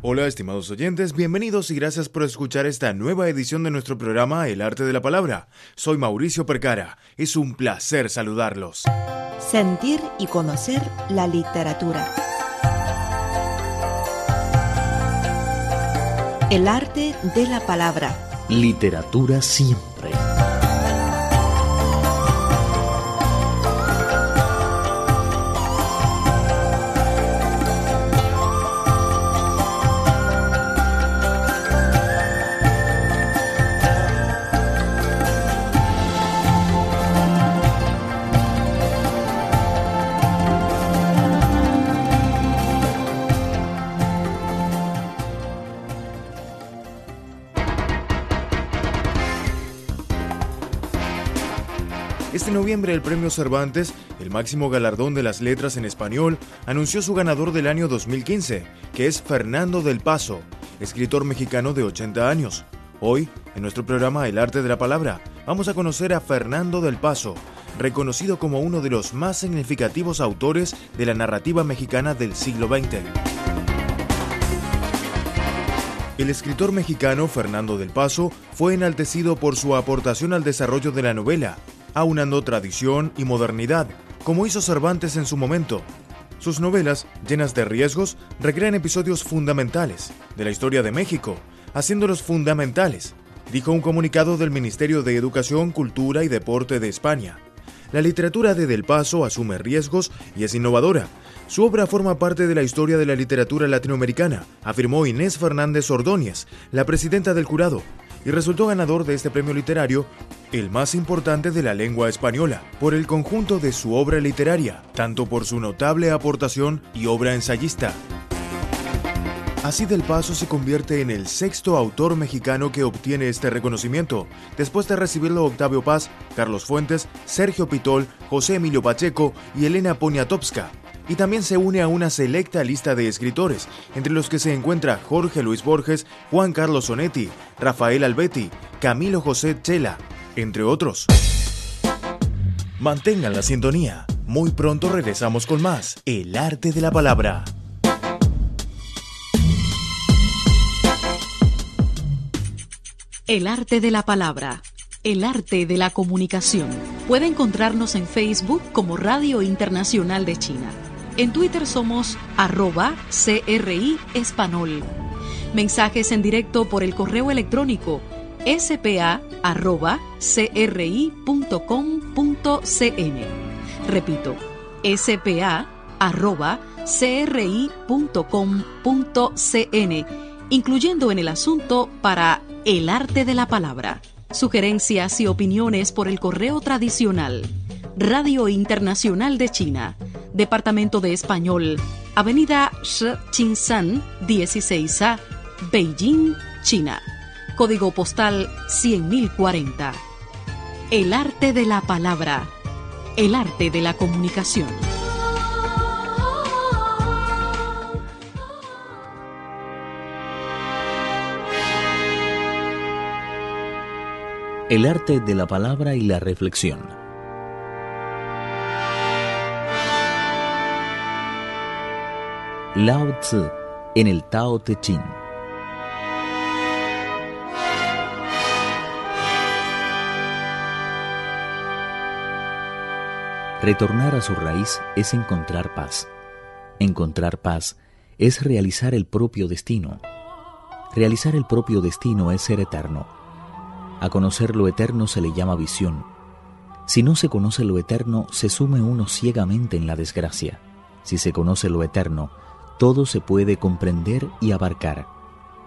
Hola estimados oyentes, bienvenidos y gracias por escuchar esta nueva edición de nuestro programa El arte de la palabra. Soy Mauricio Percara, es un placer saludarlos. Sentir y conocer la literatura. El arte de la palabra. Literatura siempre. Este noviembre el Premio Cervantes, el máximo galardón de las letras en español, anunció su ganador del año 2015, que es Fernando del Paso, escritor mexicano de 80 años. Hoy, en nuestro programa El Arte de la Palabra, vamos a conocer a Fernando del Paso, reconocido como uno de los más significativos autores de la narrativa mexicana del siglo XX. El escritor mexicano Fernando del Paso fue enaltecido por su aportación al desarrollo de la novela, aunando tradición y modernidad, como hizo Cervantes en su momento. Sus novelas, llenas de riesgos, recrean episodios fundamentales de la historia de México, haciéndolos fundamentales, dijo un comunicado del Ministerio de Educación, Cultura y Deporte de España. La literatura de Del Paso asume riesgos y es innovadora. Su obra forma parte de la historia de la literatura latinoamericana, afirmó Inés Fernández Ordóñez, la presidenta del jurado, y resultó ganador de este premio literario, el más importante de la lengua española, por el conjunto de su obra literaria, tanto por su notable aportación y obra ensayista. Así del Paso se convierte en el sexto autor mexicano que obtiene este reconocimiento, después de recibirlo Octavio Paz, Carlos Fuentes, Sergio Pitol, José Emilio Pacheco y Elena Poniatowska. Y también se une a una selecta lista de escritores, entre los que se encuentra Jorge Luis Borges, Juan Carlos Sonetti, Rafael Albetti, Camilo José Chela, entre otros. Mantengan la sintonía. Muy pronto regresamos con más El arte de la palabra. El arte de la palabra. El arte de la comunicación. Puede encontrarnos en Facebook como Radio Internacional de China. En Twitter somos arroba CRI. Mensajes en directo por el correo electrónico spa.cri.com.cn. Repito, spa.cri.com.cn, incluyendo en el asunto para el arte de la palabra. Sugerencias y opiniones por el correo tradicional. Radio Internacional de China, Departamento de Español, Avenida Shi 16A, Beijing, China. Código postal 100.040. El arte de la palabra. El arte de la comunicación. El arte de la palabra y la reflexión. Lao Tzu en el Tao Te Ching. Retornar a su raíz es encontrar paz. Encontrar paz es realizar el propio destino. Realizar el propio destino es ser eterno. A conocer lo eterno se le llama visión. Si no se conoce lo eterno, se sume uno ciegamente en la desgracia. Si se conoce lo eterno, todo se puede comprender y abarcar.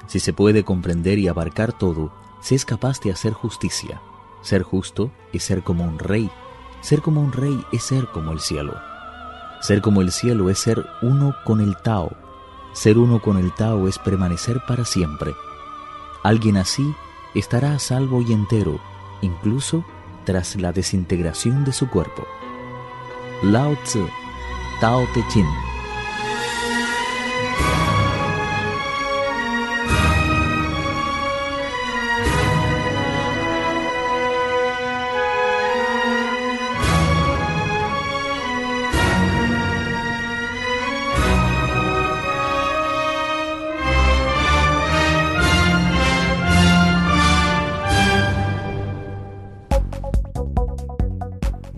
Si se puede comprender y abarcar todo, se es capaz de hacer justicia. Ser justo es ser como un rey. Ser como un rey es ser como el cielo. Ser como el cielo es ser uno con el Tao. Ser uno con el Tao es permanecer para siempre. Alguien así estará a salvo y entero, incluso tras la desintegración de su cuerpo. Lao Tzu, Tao Te Ching.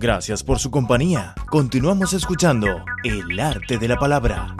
Gracias por su compañía. Continuamos escuchando El arte de la palabra.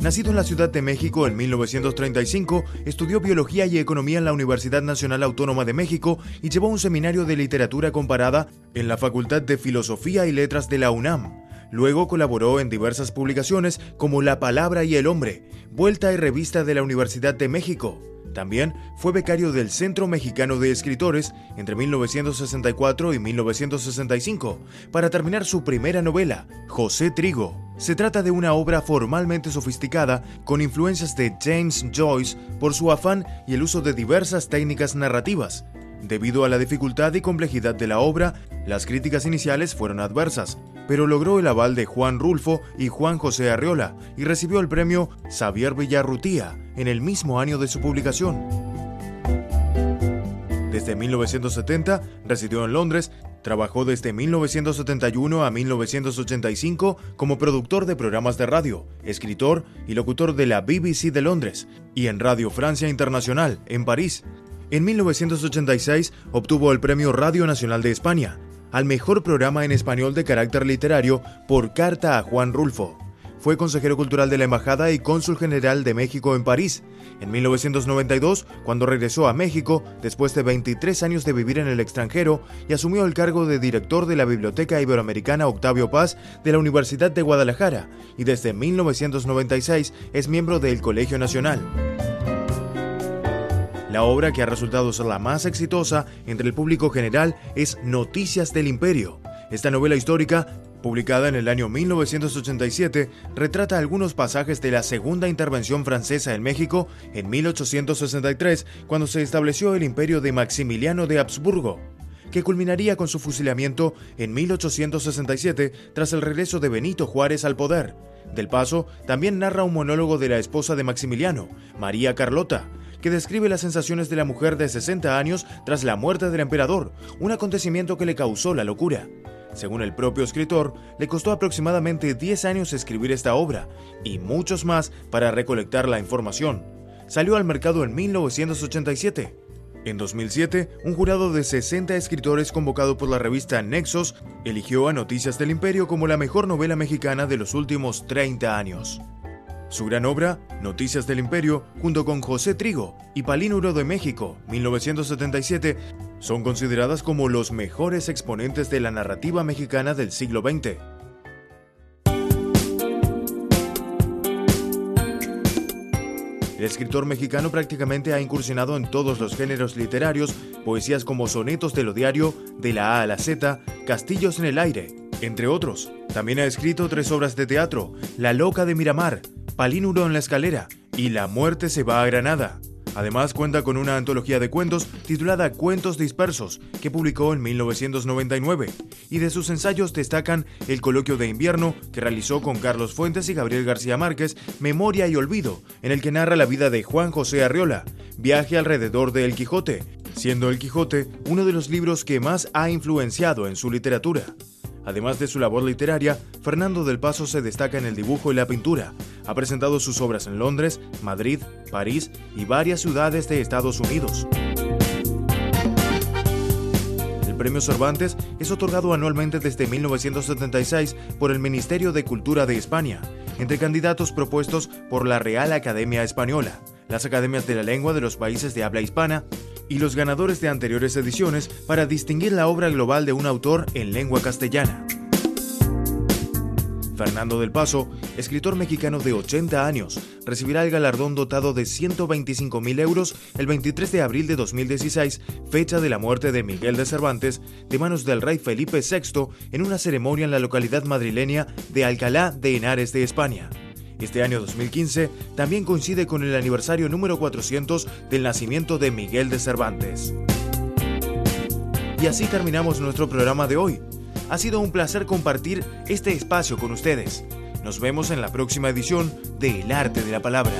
Nacido en la Ciudad de México en 1935, estudió biología y economía en la Universidad Nacional Autónoma de México y llevó un seminario de literatura comparada en la Facultad de Filosofía y Letras de la UNAM. Luego colaboró en diversas publicaciones como La Palabra y el Hombre, Vuelta y Revista de la Universidad de México. También fue becario del Centro Mexicano de Escritores entre 1964 y 1965 para terminar su primera novela, José Trigo. Se trata de una obra formalmente sofisticada con influencias de James Joyce por su afán y el uso de diversas técnicas narrativas. Debido a la dificultad y complejidad de la obra, las críticas iniciales fueron adversas, pero logró el aval de Juan Rulfo y Juan José Arriola y recibió el premio Xavier Villarrutía en el mismo año de su publicación. Desde 1970 residió en Londres, trabajó desde 1971 a 1985 como productor de programas de radio, escritor y locutor de la BBC de Londres y en Radio Francia Internacional, en París. En 1986 obtuvo el Premio Radio Nacional de España al mejor programa en español de carácter literario por carta a Juan Rulfo. Fue consejero cultural de la Embajada y cónsul general de México en París. En 1992, cuando regresó a México, después de 23 años de vivir en el extranjero, y asumió el cargo de director de la Biblioteca Iberoamericana Octavio Paz de la Universidad de Guadalajara, y desde 1996 es miembro del Colegio Nacional. La obra que ha resultado ser la más exitosa entre el público general es Noticias del Imperio. Esta novela histórica, publicada en el año 1987, retrata algunos pasajes de la segunda intervención francesa en México en 1863, cuando se estableció el imperio de Maximiliano de Habsburgo que culminaría con su fusilamiento en 1867 tras el regreso de Benito Juárez al poder. Del Paso también narra un monólogo de la esposa de Maximiliano, María Carlota, que describe las sensaciones de la mujer de 60 años tras la muerte del emperador, un acontecimiento que le causó la locura. Según el propio escritor, le costó aproximadamente 10 años escribir esta obra y muchos más para recolectar la información. Salió al mercado en 1987. En 2007, un jurado de 60 escritores convocado por la revista Nexos eligió a Noticias del Imperio como la mejor novela mexicana de los últimos 30 años. Su gran obra, Noticias del Imperio, junto con José Trigo y Palínuro de México, 1977, son consideradas como los mejores exponentes de la narrativa mexicana del siglo XX. El escritor mexicano prácticamente ha incursionado en todos los géneros literarios, poesías como sonetos de lo diario, de la A a la Z, Castillos en el aire, entre otros. También ha escrito tres obras de teatro, La loca de Miramar, Palínuro en la escalera y La muerte se va a Granada. Además cuenta con una antología de cuentos titulada Cuentos dispersos, que publicó en 1999, y de sus ensayos destacan El coloquio de invierno, que realizó con Carlos Fuentes y Gabriel García Márquez, Memoria y Olvido, en el que narra la vida de Juan José Arriola, Viaje alrededor de El Quijote, siendo El Quijote uno de los libros que más ha influenciado en su literatura. Además de su labor literaria, Fernando del Paso se destaca en el dibujo y la pintura. Ha presentado sus obras en Londres, Madrid, París y varias ciudades de Estados Unidos. El premio Cervantes es otorgado anualmente desde 1976 por el Ministerio de Cultura de España, entre candidatos propuestos por la Real Academia Española, las academias de la lengua de los países de habla hispana y los ganadores de anteriores ediciones para distinguir la obra global de un autor en lengua castellana. Fernando del Paso, escritor mexicano de 80 años, recibirá el galardón dotado de 125 mil euros el 23 de abril de 2016, fecha de la muerte de Miguel de Cervantes, de manos del rey Felipe VI en una ceremonia en la localidad madrileña de Alcalá de Henares de España. Este año 2015 también coincide con el aniversario número 400 del nacimiento de Miguel de Cervantes. Y así terminamos nuestro programa de hoy. Ha sido un placer compartir este espacio con ustedes. Nos vemos en la próxima edición de El Arte de la Palabra.